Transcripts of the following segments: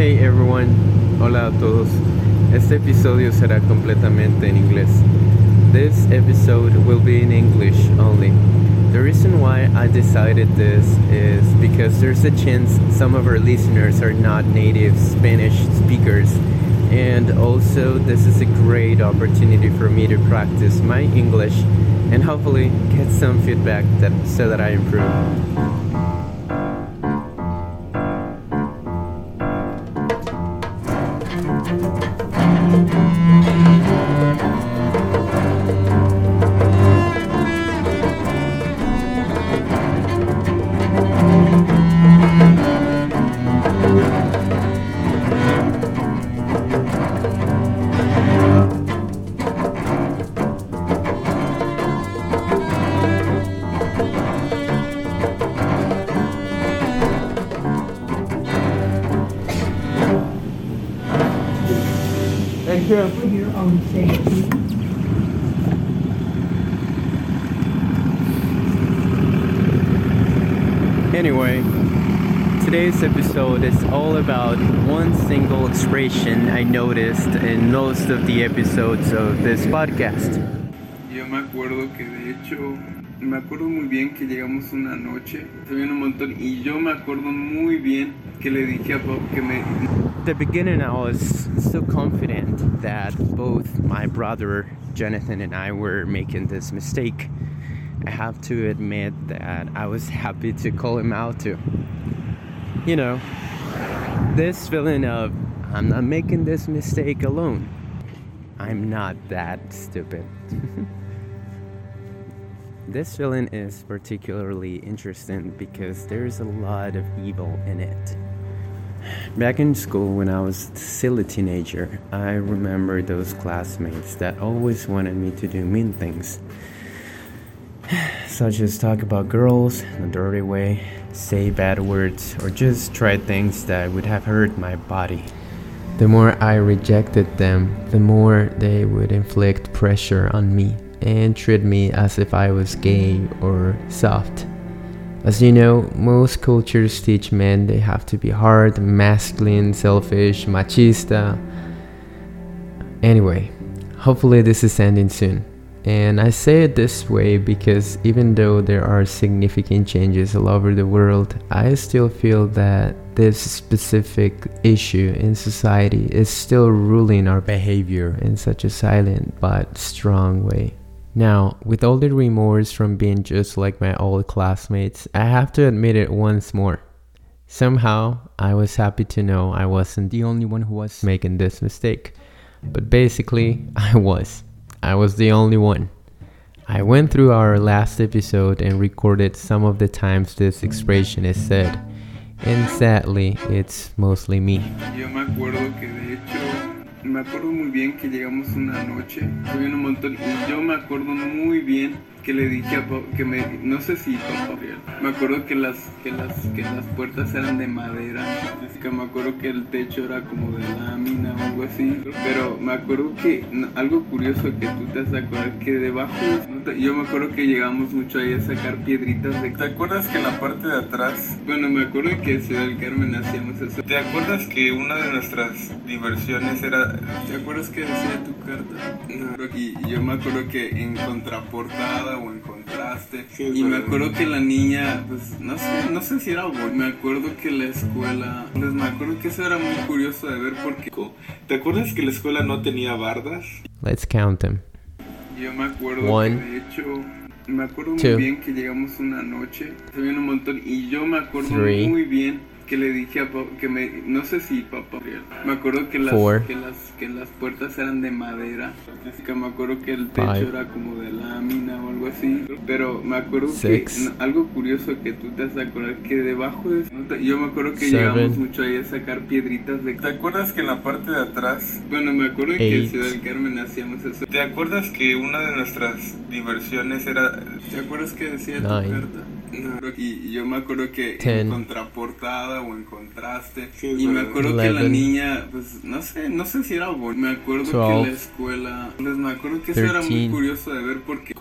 Hey everyone, hola a todos. Este episodio será completamente en inglés. This episode will be in English only. The reason why I decided this is because there's a chance some of our listeners are not native Spanish speakers, and also this is a great opportunity for me to practice my English and hopefully get some feedback that, so that I improve. Anyway, today's episode is all about one single expression I noticed in most of the episodes of this podcast. Yo me acuerdo que de hecho, me acuerdo muy bien que llegamos una noche, se un montón y yo me acuerdo muy bien que le dije a papá que me... The beginning, I was so confident that both my brother Jonathan and I were making this mistake. I have to admit that I was happy to call him out too. You know, this feeling of I'm not making this mistake alone. I'm not that stupid. this feeling is particularly interesting because there's a lot of evil in it. Back in school, when I was still a teenager, I remember those classmates that always wanted me to do mean things, such as talk about girls in a dirty way, say bad words, or just try things that would have hurt my body. The more I rejected them, the more they would inflict pressure on me and treat me as if I was gay or soft. As you know, most cultures teach men they have to be hard, masculine, selfish, machista. Anyway, hopefully this is ending soon. And I say it this way because even though there are significant changes all over the world, I still feel that this specific issue in society is still ruling our behavior in such a silent but strong way. Now, with all the remorse from being just like my old classmates, I have to admit it once more. Somehow, I was happy to know I wasn't the only one who was making this mistake. But basically, I was. I was the only one. I went through our last episode and recorded some of the times this expression is said. And sadly, it's mostly me. Me acuerdo muy bien que llegamos una noche, vio un montón y yo me acuerdo muy bien que le dije a Bob que me... No sé si. Me acuerdo que las, que las, que las puertas eran de madera, que me acuerdo que el techo era como de lámina o algo así. Pero me acuerdo que algo curioso que tú te has de acordar que debajo, yo me acuerdo que llegamos mucho ahí a sacar piedritas de... ¿Te acuerdas que en la parte de atrás, bueno, me acuerdo que en Ciudad del Carmen hacíamos eso. ¿Te acuerdas que una de nuestras diversiones era... ¿Te acuerdas que decía tu carta? No, y yo me acuerdo que en contraportada o en contraste. y me acuerdo que la niña, pues no sé, no sé si era bueno. Me acuerdo que la escuela, pues me acuerdo que eso era muy curioso de ver porque ¿Te acuerdas que la escuela no tenía bardas? Let's count them. yo me acuerdo One, que de hecho me acuerdo two, muy bien que llegamos una noche, se vio un montón y yo me acuerdo three, muy bien que le dije a papá que me no sé si papá me acuerdo que las four, que las que las puertas eran de madera así que me acuerdo que el techo five, era como de lámina o algo así pero me acuerdo six, que no, algo curioso que tú te has de acordar que debajo de yo me acuerdo que seven, llegamos mucho ahí a sacar piedritas de ¿Te acuerdas que en la parte de atrás bueno me acuerdo que en eight, Ciudad del Carmen hacíamos eso. ¿Te acuerdas que una de nuestras diversiones era... ¿Te acuerdas que decía tu Nine, carta? No, y yo me acuerdo que Ten. en contraportada o en contraste. Sí, y me acuerdo que la niña, pues no sé, no sé si era bonita. Me acuerdo que la escuela, pues me acuerdo que eso era muy curioso de ver porque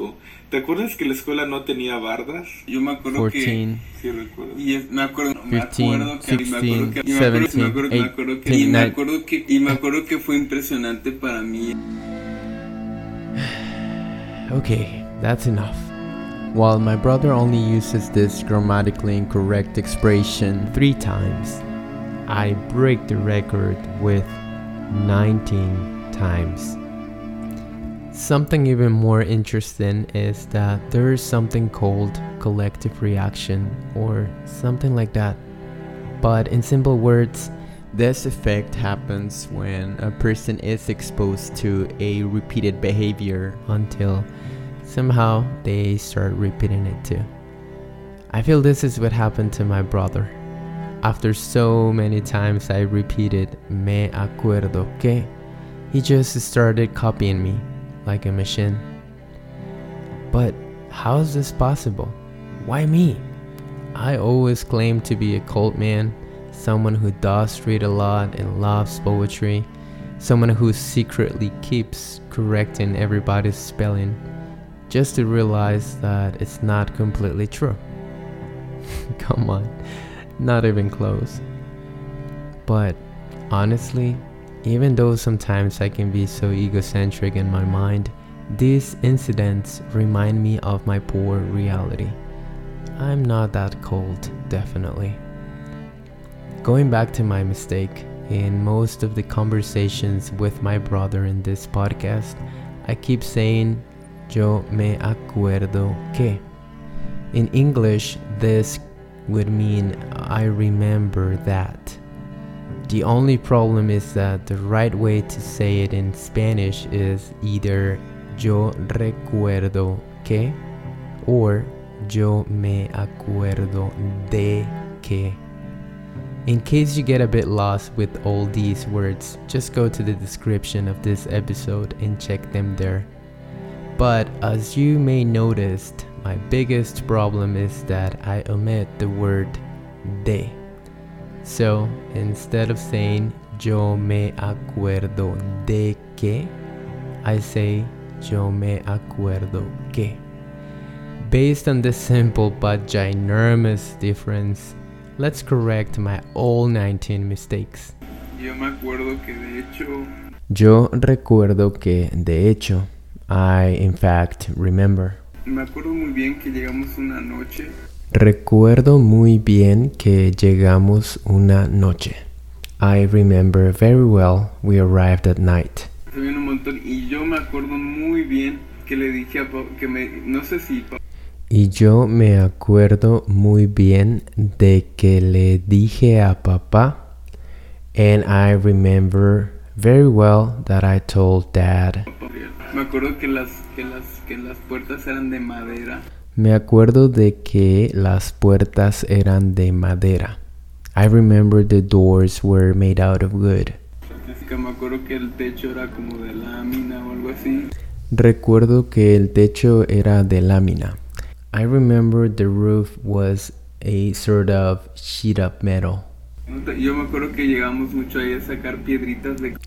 ¿Te acuerdas que la escuela no tenía bardas? yo me acuerdo que 14, Sí, recuerdo. y es- me acuerdo, me 15, acuerdo que y me acuerdo que y me 16, acuerdo, me acuerdo, me acuerdo que y me 17, acuerdo que y me acuerdo que fue impresionante para mí. Okay, that's enough. While my brother only uses this grammatically incorrect expression three times, I break the record with 19 times. Something even more interesting is that there is something called collective reaction or something like that. But in simple words, this effect happens when a person is exposed to a repeated behavior until somehow they start repeating it too. I feel this is what happened to my brother. After so many times I repeated me acuerdo que, he just started copying me like a machine. But how is this possible? Why me? I always claim to be a cult man, someone who does read a lot and loves poetry, someone who secretly keeps correcting everybody's spelling, just to realize that it's not completely true. Come on, not even close. But honestly, even though sometimes I can be so egocentric in my mind, these incidents remind me of my poor reality. I'm not that cold, definitely. Going back to my mistake, in most of the conversations with my brother in this podcast, I keep saying, Yo me acuerdo que. In English, this would mean I remember that. The only problem is that the right way to say it in Spanish is either yo recuerdo que or yo me acuerdo de que. In case you get a bit lost with all these words, just go to the description of this episode and check them there. But as you may notice, my biggest problem is that I omit the word de. So instead of saying yo me acuerdo de que, I say yo me acuerdo que. Based on this simple but ginormous difference, let's correct my all 19 mistakes. Yo me acuerdo que de hecho Yo recuerdo que, de hecho, I in fact remember. me acuerdo muy bien que llegamos una noche Recuerdo muy bien que llegamos una noche. I remember very well we arrived at night. un montón y yo me acuerdo muy bien que le dije a que me no sé si Y yo me acuerdo muy bien de que le dije a papá. And I remember very well that I told dad. me acuerdo que las que las que las puertas eran de madera Me acuerdo de que las puertas eran de madera. I remember the doors were made out of wood. Me acuerdo que el techo era como de lámina o algo así Recuerdo que el techo era de lámina. I remember the roof was a sort of sheet of metal. yo me acuerdo que llegamos mucho ahí a sacar piedritas de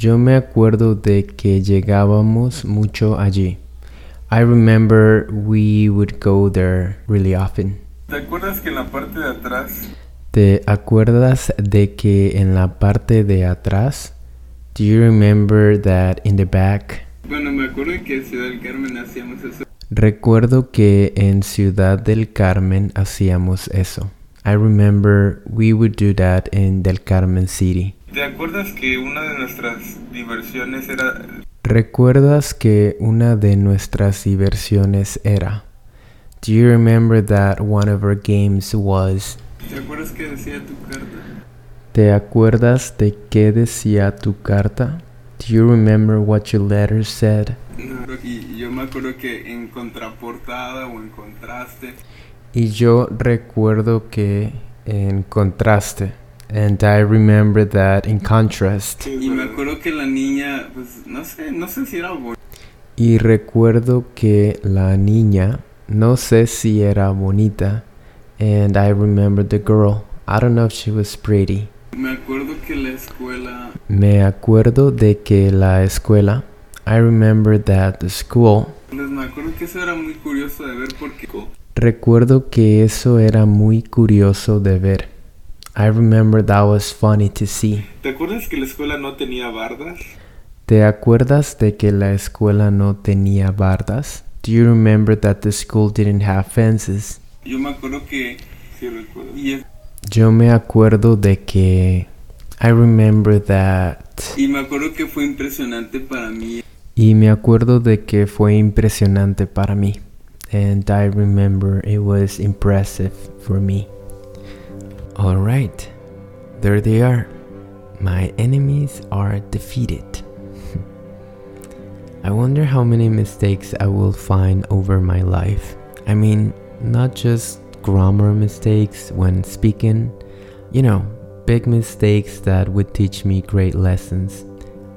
Yo me acuerdo de que llegábamos mucho allí. I remember we would go there really often. ¿Te acuerdas que en la parte de atrás ¿Te acuerdas de que en la parte de atrás? Do you remember that in the back? bueno me acuerdo que en Ciudad del Carmen hacíamos eso Recuerdo que en Ciudad del Carmen hacíamos eso. I remember we would do that in Del Carmen City. ¿Te acuerdas que una de nuestras diversiones era ¿Recuerdas que una de nuestras diversiones era? Do you remember that one of our games was? ¿Te acuerdas que decía tu carta? ¿Te acuerdas de qué decía tu carta? Do you remember what your letter said? No, y yo me acuerdo que en contraportada o en contraste Y yo recuerdo que en contraste. And I remember that in contrast. y me acuerdo que la niña pues no sé no sé si era bonita Y recuerdo que la niña, no sé si era bonita, and I remember the girl. I don't know if she was pretty. Me acuerdo que la escuela, Me acuerdo de que la escuela, I remember that the school, pues me acuerdo que eso era muy curioso de ver porque recuerdo que eso era muy curioso de ver. I remember that was funny to see. ¿Te acuerdas que la escuela no tenía bardas? ¿Te acuerdas de que la escuela no tenía bardas? Do you remember that the school didn't have fences? yo me acuerdo que Sí, recuerdo. Yo me acuerdo de que I remember that y me acuerdo que fue impresionante para mí y me acuerdo de que fue impresionante para mí. And I remember it was impressive for me. All right. There they are. My enemies are defeated. I wonder how many mistakes I will find over my life. I mean, not just grammar mistakes when speaking, you know, big mistakes that would teach me great lessons.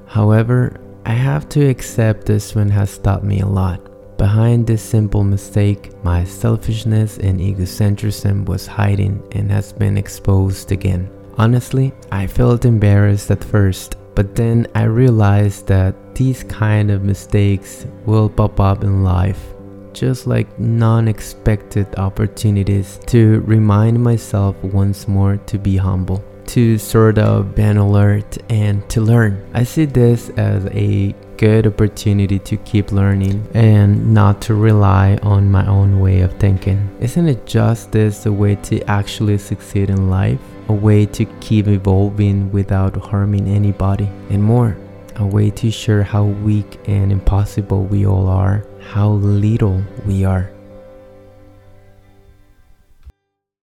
However, I have to accept this one has taught me a lot. Behind this simple mistake, my selfishness and egocentrism was hiding and has been exposed again. Honestly, I felt embarrassed at first, but then I realized that these kind of mistakes will pop up in life, just like non expected opportunities to remind myself once more to be humble, to sort of be alert, and to learn. I see this as a good opportunity to keep learning and not to rely on my own way of thinking. Isn't it just this a way to actually succeed in life? A way to keep evolving without harming anybody, and more. A way to share how weak and impossible we all are, how little we are.